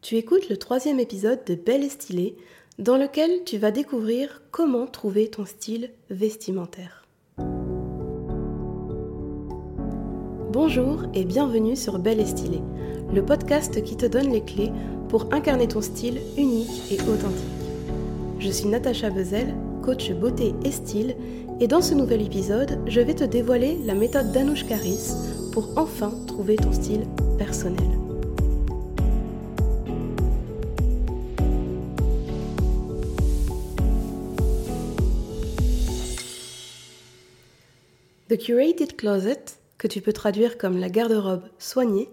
Tu écoutes le troisième épisode de Belle et Stylée, dans lequel tu vas découvrir comment trouver ton style vestimentaire. Bonjour et bienvenue sur Belle et Stylée, le podcast qui te donne les clés pour incarner ton style unique et authentique. Je suis Natacha Bezel, coach beauté et style, et dans ce nouvel épisode, je vais te dévoiler la méthode d'Anouche Caris pour enfin trouver ton style personnel. The Curated Closet, que tu peux traduire comme la garde-robe soignée,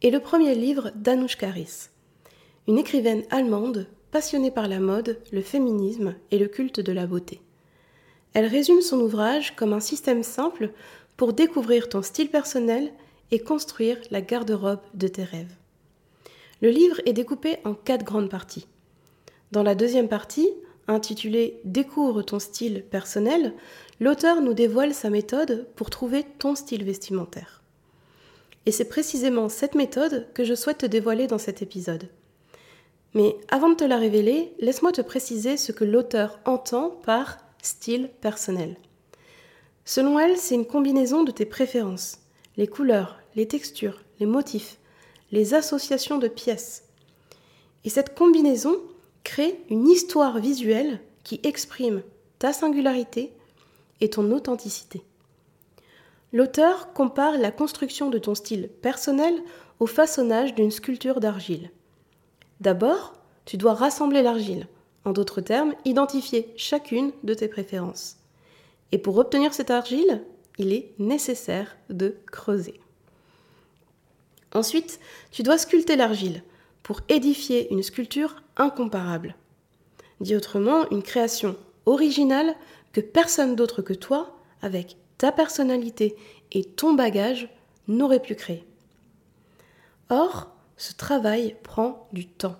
est le premier livre d'Anouche Caris, une écrivaine allemande passionnée par la mode, le féminisme et le culte de la beauté. Elle résume son ouvrage comme un système simple pour découvrir ton style personnel et construire la garde-robe de tes rêves. Le livre est découpé en quatre grandes parties. Dans la deuxième partie, intitulée Découvre ton style personnel, l'auteur nous dévoile sa méthode pour trouver ton style vestimentaire. Et c'est précisément cette méthode que je souhaite te dévoiler dans cet épisode. Mais avant de te la révéler, laisse-moi te préciser ce que l'auteur entend par style personnel. Selon elle, c'est une combinaison de tes préférences, les couleurs, les textures, les motifs, les associations de pièces. Et cette combinaison crée une histoire visuelle qui exprime ta singularité et ton authenticité. L'auteur compare la construction de ton style personnel au façonnage d'une sculpture d'argile. D'abord, tu dois rassembler l'argile, en d'autres termes, identifier chacune de tes préférences. Et pour obtenir cette argile, il est nécessaire de creuser. Ensuite, tu dois sculpter l'argile pour édifier une sculpture incomparable. Dit autrement, une création originale que personne d'autre que toi, avec ta personnalité et ton bagage, n'aurait pu créer. Or, ce travail prend du temps.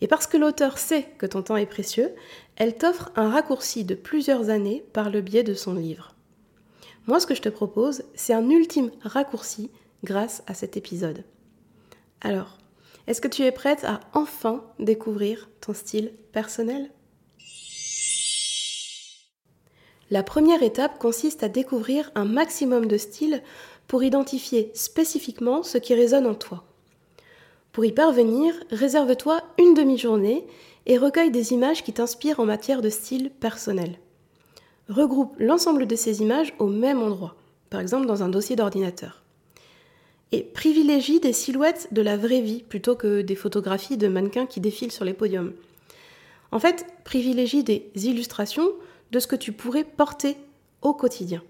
Et parce que l'auteur sait que ton temps est précieux, elle t'offre un raccourci de plusieurs années par le biais de son livre. Moi, ce que je te propose, c'est un ultime raccourci grâce à cet épisode. Alors, est-ce que tu es prête à enfin découvrir ton style personnel? La première étape consiste à découvrir un maximum de styles pour identifier spécifiquement ce qui résonne en toi. Pour y parvenir, réserve-toi une demi-journée et recueille des images qui t'inspirent en matière de style personnel. Regroupe l'ensemble de ces images au même endroit, par exemple dans un dossier d'ordinateur. Et privilégie des silhouettes de la vraie vie plutôt que des photographies de mannequins qui défilent sur les podiums. En fait, privilégie des illustrations de ce que tu pourrais porter au quotidien.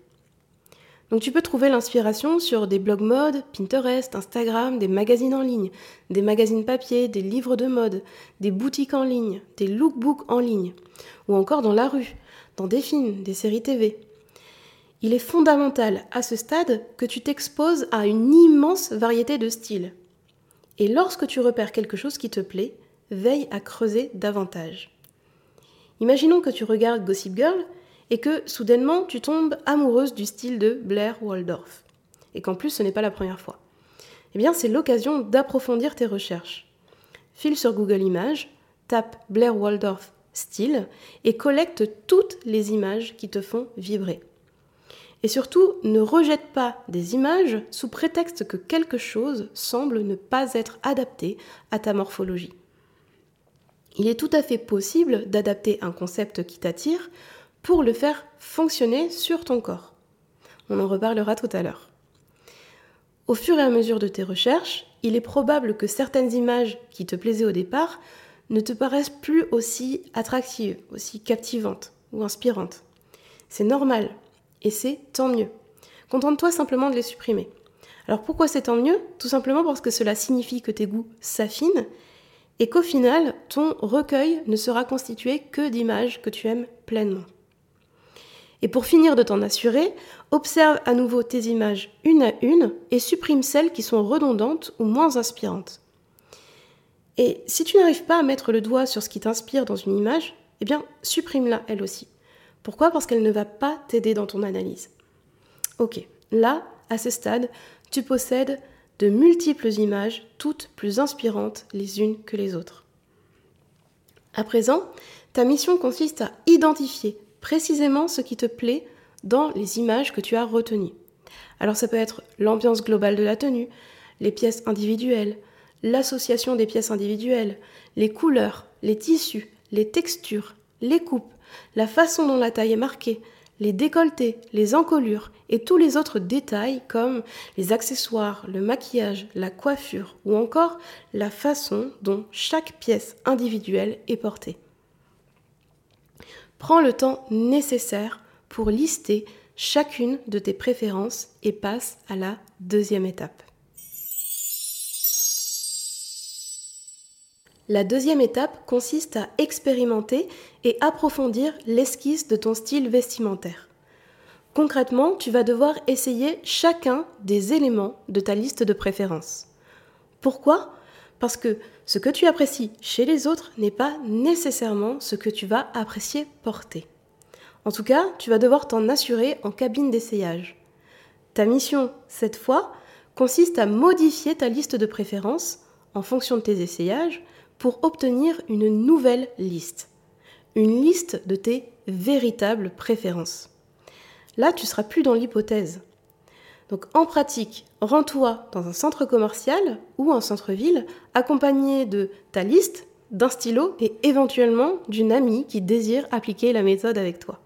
Donc tu peux trouver l'inspiration sur des blogs mode, Pinterest, Instagram, des magazines en ligne, des magazines papier, des livres de mode, des boutiques en ligne, des lookbooks en ligne, ou encore dans la rue, dans des films, des séries TV. Il est fondamental à ce stade que tu t'exposes à une immense variété de styles. Et lorsque tu repères quelque chose qui te plaît, veille à creuser davantage. Imaginons que tu regardes Gossip Girl et que soudainement tu tombes amoureuse du style de Blair Waldorf, et qu'en plus ce n'est pas la première fois. Eh bien, c'est l'occasion d'approfondir tes recherches. File sur Google Images, tape Blair Waldorf style et collecte toutes les images qui te font vibrer. Et surtout, ne rejette pas des images sous prétexte que quelque chose semble ne pas être adapté à ta morphologie. Il est tout à fait possible d'adapter un concept qui t'attire pour le faire fonctionner sur ton corps. On en reparlera tout à l'heure. Au fur et à mesure de tes recherches, il est probable que certaines images qui te plaisaient au départ ne te paraissent plus aussi attractives, aussi captivantes ou inspirantes. C'est normal et c'est tant mieux. Contente-toi simplement de les supprimer. Alors pourquoi c'est tant mieux? Tout simplement parce que cela signifie que tes goûts s'affinent et qu'au final, ton recueil ne sera constitué que d'images que tu aimes pleinement. Et pour finir de t'en assurer, observe à nouveau tes images une à une et supprime celles qui sont redondantes ou moins inspirantes. Et si tu n'arrives pas à mettre le doigt sur ce qui t'inspire dans une image, eh bien, supprime-la elle aussi. Pourquoi? Parce qu'elle ne va pas t'aider dans ton analyse. Ok, là, à ce stade, tu possèdes de multiples images, toutes plus inspirantes les unes que les autres. À présent, ta mission consiste à identifier précisément ce qui te plaît dans les images que tu as retenues. Alors ça peut être l'ambiance globale de la tenue, les pièces individuelles, l'association des pièces individuelles, les couleurs, les tissus, les textures, les coupes, la façon dont la taille est marquée, les décolletés, les encolures et tous les autres détails comme les accessoires, le maquillage, la coiffure ou encore la façon dont chaque pièce individuelle est portée. Prends le temps nécessaire pour lister chacune de tes préférences et passe à la deuxième étape. La deuxième étape consiste à expérimenter et approfondir l'esquisse de ton style vestimentaire. Concrètement, tu vas devoir essayer chacun des éléments de ta liste de préférences. Pourquoi? Parce que ce que tu apprécies chez les autres n'est pas nécessairement ce que tu vas apprécier porter. En tout cas, tu vas devoir t'en assurer en cabine d'essayage. Ta mission, cette fois, consiste à modifier ta liste de préférences en fonction de tes essayages pour obtenir une nouvelle liste. Une liste de tes véritables préférences. Là, tu seras plus dans l'hypothèse. Donc en pratique, rends-toi dans un centre commercial ou un centre-ville accompagné de ta liste, d'un stylo et éventuellement d'une amie qui désire appliquer la méthode avec toi.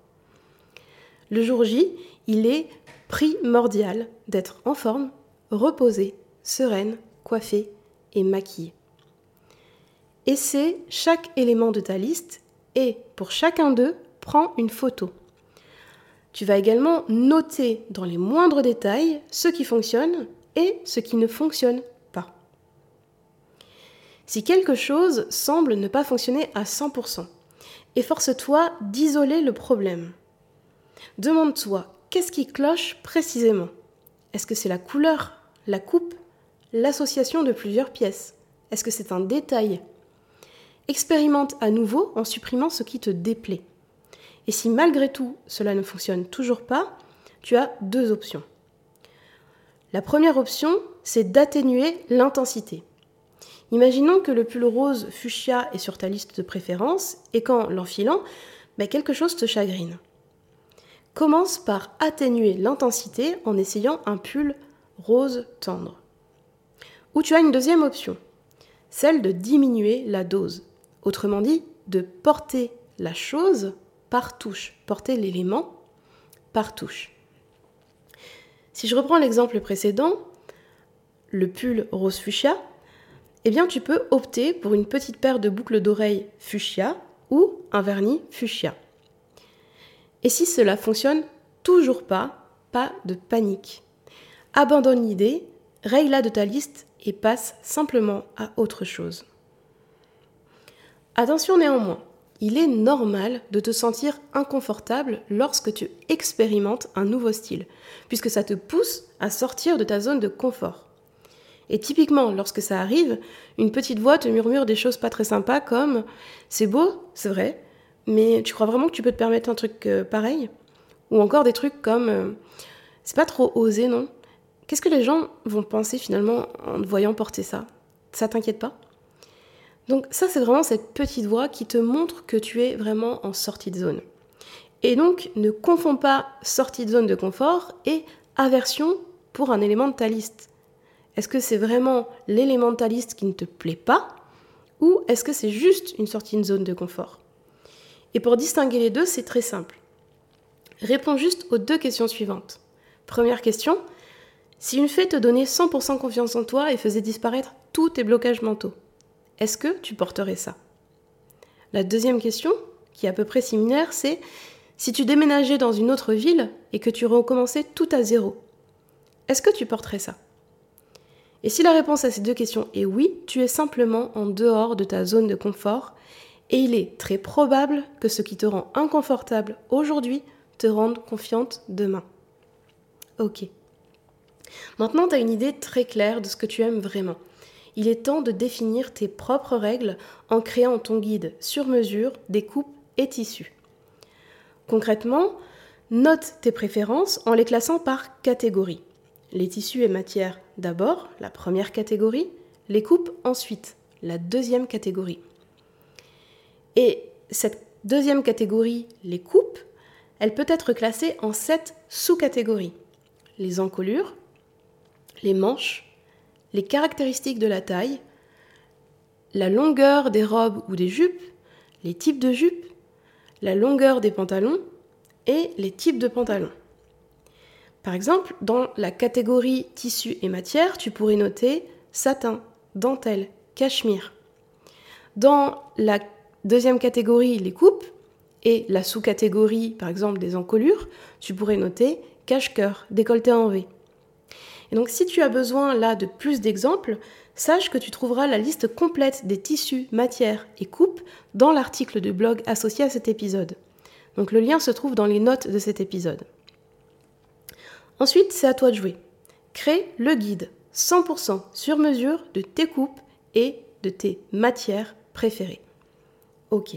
Le jour J, il est primordial d'être en forme, reposée, sereine, coiffée et maquillée. Essaie chaque élément de ta liste et pour chacun d'eux, prends une photo. Tu vas également noter dans les moindres détails ce qui fonctionne et ce qui ne fonctionne pas. Si quelque chose semble ne pas fonctionner à 100%, efforce-toi d'isoler le problème. Demande-toi qu'est-ce qui cloche précisément? Est-ce que c'est la couleur, la coupe, l'association de plusieurs pièces? Est-ce que c'est un détail? Expérimente à nouveau en supprimant ce qui te déplaît. Et si malgré tout cela ne fonctionne toujours pas, tu as deux options. La première option, c'est d'atténuer l'intensité. Imaginons que le pull rose fuchsia est sur ta liste de préférences et qu'en l'enfilant, ben, quelque chose te chagrine. Commence par atténuer l'intensité en essayant un pull rose tendre. Ou tu as une deuxième option, celle de diminuer la dose. Autrement dit, de porter la chose par touche, porter l'élément par touche. Si je reprends l'exemple précédent, le pull rose fuchsia, eh bien tu peux opter pour une petite paire de boucles d'oreilles fuchsia ou un vernis fuchsia. Et si cela fonctionne toujours pas, pas de panique. Abandonne l'idée, raye-la de ta liste et passe simplement à autre chose. Attention néanmoins, il est normal de te sentir inconfortable lorsque tu expérimentes un nouveau style, puisque ça te pousse à sortir de ta zone de confort. Et typiquement, lorsque ça arrive, une petite voix te murmure des choses pas très sympas comme C'est beau, c'est vrai, mais tu crois vraiment que tu peux te permettre un truc euh, pareil? Ou encore des trucs comme euh, C'est pas trop osé, non? Qu'est-ce que les gens vont penser finalement en te voyant porter ça? Ça t'inquiète pas? Donc ça, c'est vraiment cette petite voix qui te montre que tu es vraiment en sortie de zone. Et donc, ne confonds pas sortie de zone de confort et aversion pour un élément. Est-ce que c'est vraiment l'élément qui ne te plaît pas ou est-ce que c'est juste une sortie de zone de confort? Et pour distinguer les deux, c'est très simple. Réponds juste aux deux questions suivantes. Première question, si une fée te donnait 100% confiance en toi et faisait disparaître tous tes blocages mentaux, est-ce que tu porterais ça? La deuxième question, qui est à peu près similaire, c'est si tu déménageais dans une autre ville et que tu recommençais tout à zéro, est-ce que tu porterais ça? Et si la réponse à ces deux questions est oui, tu es simplement en dehors de ta zone de confort et il est très probable que ce qui te rend inconfortable aujourd'hui te rende confiante demain. Ok. Maintenant, tu as une idée très claire de ce que tu aimes vraiment il est temps de définir tes propres règles en créant ton guide sur mesure des coupes et tissus. Concrètement, note tes préférences en les classant par catégorie. Les tissus et matières d'abord, la première catégorie, les coupes ensuite, la deuxième catégorie. Et cette deuxième catégorie, les coupes, elle peut être classée en sept sous-catégories. Les encolures, les manches, les caractéristiques de la taille, la longueur des robes ou des jupes, les types de jupes, la longueur des pantalons et les types de pantalons. Par exemple, dans la catégorie tissu et matière, tu pourrais noter satin, dentelle, cachemire. Dans la deuxième catégorie, les coupes, et la sous-catégorie, par exemple, des encolures, tu pourrais noter cache-cœur, décolleté en V. Et donc, si tu as besoin là de plus d'exemples, sache que tu trouveras la liste complète des tissus, matières et coupes dans l'article de blog associé à cet épisode. Donc, le lien se trouve dans les notes de cet épisode. Ensuite, c'est à toi de jouer. Crée le guide 100% sur mesure de tes coupes et de tes matières préférées. Ok,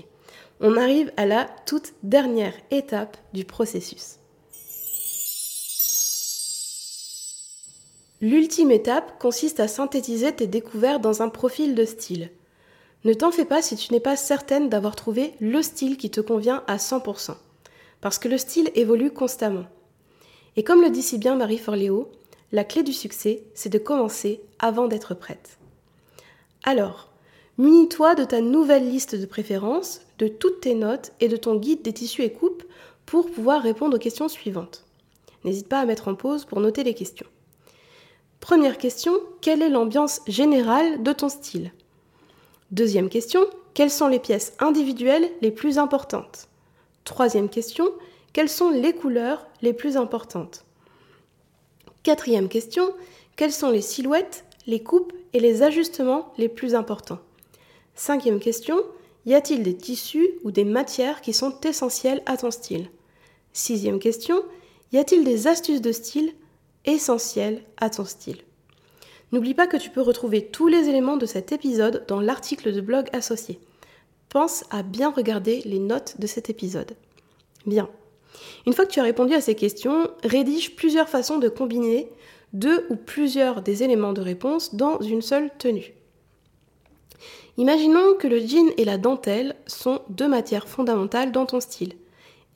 on arrive à la toute dernière étape du processus. L'ultime étape consiste à synthétiser tes découvertes dans un profil de style. Ne t'en fais pas si tu n'es pas certaine d'avoir trouvé le style qui te convient à 100%, parce que le style évolue constamment. Et comme le dit si bien Marie Forleo, la clé du succès, c'est de commencer avant d'être prête. Alors, munis-toi de ta nouvelle liste de préférences, de toutes tes notes et de ton guide des tissus et coupes pour pouvoir répondre aux questions suivantes. N'hésite pas à mettre en pause pour noter les questions. Première question, quelle est l'ambiance générale de ton style? Deuxième question, quelles sont les pièces individuelles les plus importantes? Troisième question, quelles sont les couleurs les plus importantes? Quatrième question, quelles sont les silhouettes, les coupes et les ajustements les plus importants? Cinquième question, y a-t-il des tissus ou des matières qui sont essentielles à ton style? Sixième question, y a-t-il des astuces de style essentiel à ton style. N'oublie pas que tu peux retrouver tous les éléments de cet épisode dans l'article de blog associé. Pense à bien regarder les notes de cet épisode. Bien. Une fois que tu as répondu à ces questions, rédige plusieurs façons de combiner deux ou plusieurs des éléments de réponse dans une seule tenue. Imaginons que le jean et la dentelle sont deux matières fondamentales dans ton style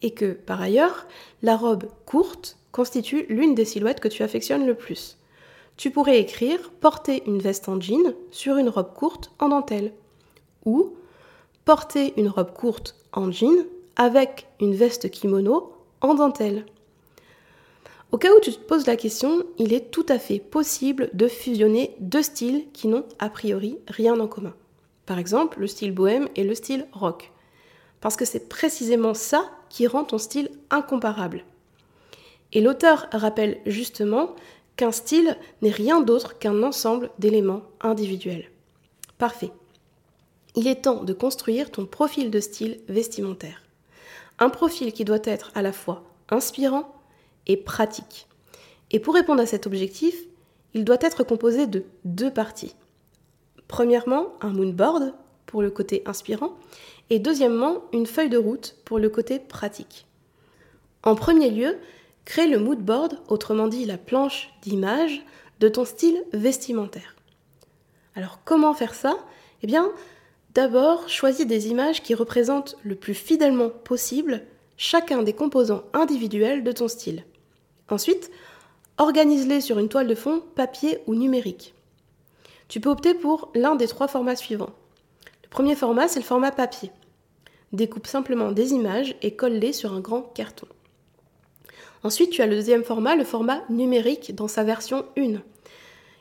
et que, par ailleurs, la robe courte constitue l'une des silhouettes que tu affectionnes le plus. Tu pourrais écrire porter une veste en jean sur une robe courte en dentelle ou porter une robe courte en jean avec une veste kimono en dentelle. Au cas où tu te poses la question, il est tout à fait possible de fusionner deux styles qui n'ont a priori rien en commun. Par exemple, le style bohème et le style rock. Parce que c'est précisément ça qui rend ton style incomparable. Et l'auteur rappelle justement qu'un style n'est rien d'autre qu'un ensemble d'éléments individuels. Parfait. Il est temps de construire ton profil de style vestimentaire. Un profil qui doit être à la fois inspirant et pratique. Et pour répondre à cet objectif, il doit être composé de deux parties. Premièrement, un moonboard pour le côté inspirant et deuxièmement, une feuille de route pour le côté pratique. En premier lieu, Crée le mood board, autrement dit la planche d'image, de ton style vestimentaire. Alors comment faire ça? Eh bien, d'abord, choisis des images qui représentent le plus fidèlement possible chacun des composants individuels de ton style. Ensuite, organise-les sur une toile de fond papier ou numérique. Tu peux opter pour l'un des trois formats suivants. Premier format, c'est le format papier. Découpe simplement des images et colle-les sur un grand carton. Ensuite, tu as le deuxième format, le format numérique dans sa version 1.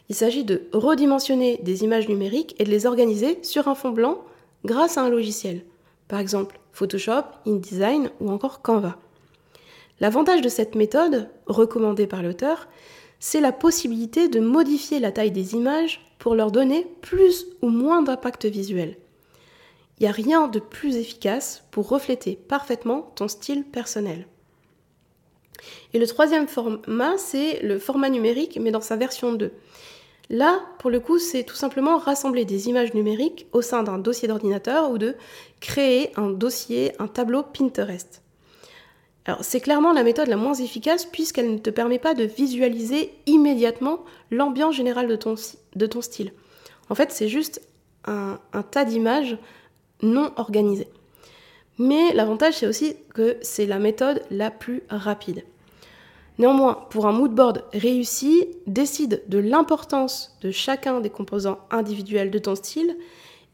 Il s'agit de redimensionner des images numériques et de les organiser sur un fond blanc grâce à un logiciel, par exemple Photoshop, InDesign ou encore Canva. L'avantage de cette méthode, recommandée par l'auteur, c'est la possibilité de modifier la taille des images pour leur donner plus ou moins d'impact visuel. Il n'y a rien de plus efficace pour refléter parfaitement ton style personnel. Et le troisième format, c'est le format numérique, mais dans sa version 2. Là, pour le coup, c'est tout simplement rassembler des images numériques au sein d'un dossier d'ordinateur ou de créer un dossier, un tableau Pinterest. Alors c'est clairement la méthode la moins efficace puisqu'elle ne te permet pas de visualiser immédiatement l'ambiance générale de ton, style. En fait c'est juste un tas d'images non organisées. Mais l'avantage c'est aussi que c'est la méthode la plus rapide. Néanmoins, pour un mood board réussi, décide de l'importance de chacun des composants individuels de ton style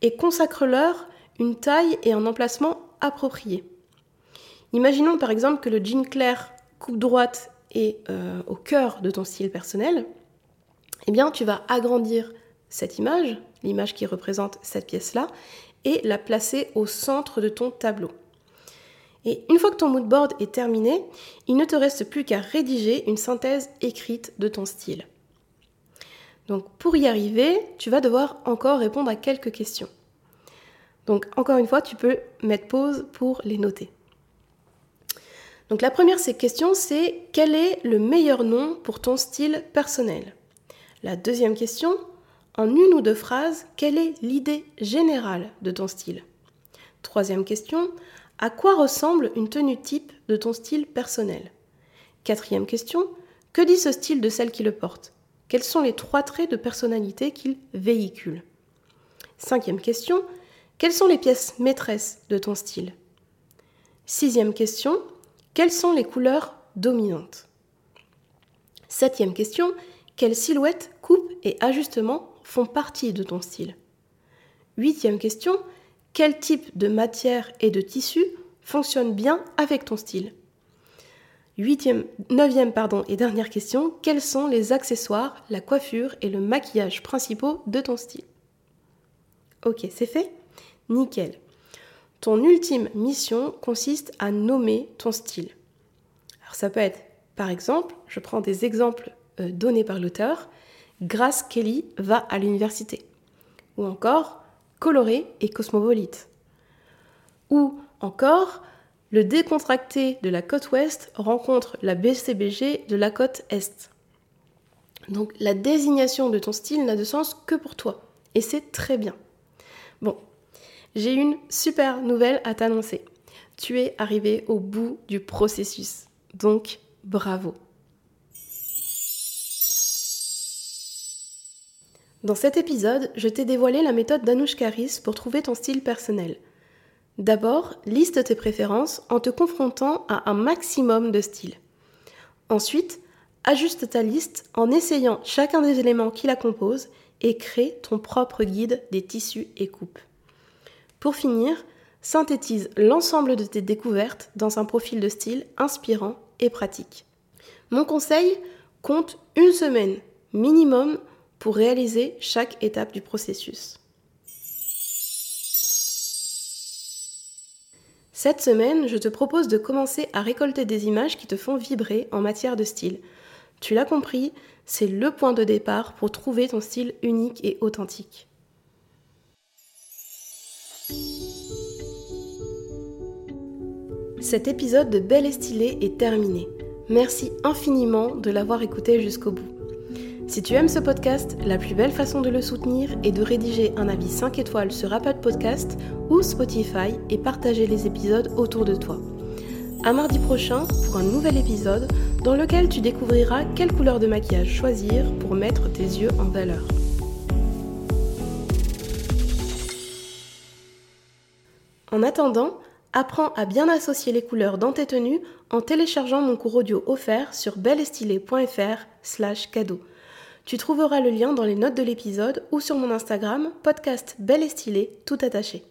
et consacre-leur une taille et un emplacement appropriés. Imaginons par exemple que le jean clair coupe droite est euh, au cœur de ton style personnel. Eh bien, tu vas agrandir cette image, l'image qui représente cette pièce-là, et la placer au centre de ton tableau. Et une fois que ton mood board est terminé, il ne te reste plus qu'à rédiger une synthèse écrite de ton style. Donc pour y arriver, tu vas devoir encore répondre à quelques questions. Donc encore une fois, tu peux mettre pause pour les noter. Donc la première question, c'est quel est le meilleur nom pour ton style personnel? La deuxième question, en une ou deux phrases, quelle est l'idée générale de ton style? Troisième question, à quoi ressemble une tenue type de ton style personnel? Quatrième question, que dit ce style de celle qui le porte? Quels sont les trois traits de personnalité qu'il véhicule? Cinquième question, quelles sont les pièces maîtresses de ton style? Sixième question, quelles sont les couleurs dominantes? Septième question, quelles silhouettes, coupes et ajustements font partie de ton style Huitième question, quel type de matière et de tissu fonctionne bien avec ton style? Huitième, neuvième pardon, et dernière question, quels sont les accessoires, la coiffure et le maquillage principaux de ton style? Ok, c'est fait? Nickel. Ton ultime mission consiste à nommer ton style. Alors ça peut être, par exemple, je prends des exemples euh, donnés par l'auteur, Grace Kelly va à l'université. Ou encore, coloré et cosmopolite. Ou encore, le décontracté de la côte ouest rencontre la BCBG de la côte est. Donc la désignation de ton style n'a de sens que pour toi. Et c'est très bien. Bon, j'ai une super nouvelle à t'annoncer. Tu es arrivé au bout du processus. Donc, bravo. Dans cet épisode, je t'ai dévoilé la méthode d'Anouche Caris pour trouver ton style personnel. D'abord, liste tes préférences en te confrontant à un maximum de styles. Ensuite, ajuste ta liste en essayant chacun des éléments qui la composent et crée ton propre guide des tissus et coupes. Pour finir, synthétise l'ensemble de tes découvertes dans un profil de style inspirant et pratique. Mon conseil, compte une semaine minimum pour réaliser chaque étape du processus. Cette semaine, je te propose de commencer à récolter des images qui te font vibrer en matière de style. Tu l'as compris, c'est le point de départ pour trouver ton style unique et authentique. Cet épisode de Belle et Stylée est terminé. Merci infiniment de l'avoir écouté jusqu'au bout. Si tu aimes ce podcast, la plus belle façon de le soutenir est de rédiger un avis 5 étoiles sur Apple Podcast ou Spotify et partager les épisodes autour de toi. À mardi prochain pour un nouvel épisode dans lequel tu découvriras quelle couleur de maquillage choisir pour mettre tes yeux en valeur. En attendant, apprends à bien associer les couleurs dans tes tenues en téléchargeant mon cours audio offert sur belleestylée.fr slash cadeau. Tu trouveras le lien dans les notes de l'épisode ou sur mon Instagram, podcast Belle et Stylée, tout attaché.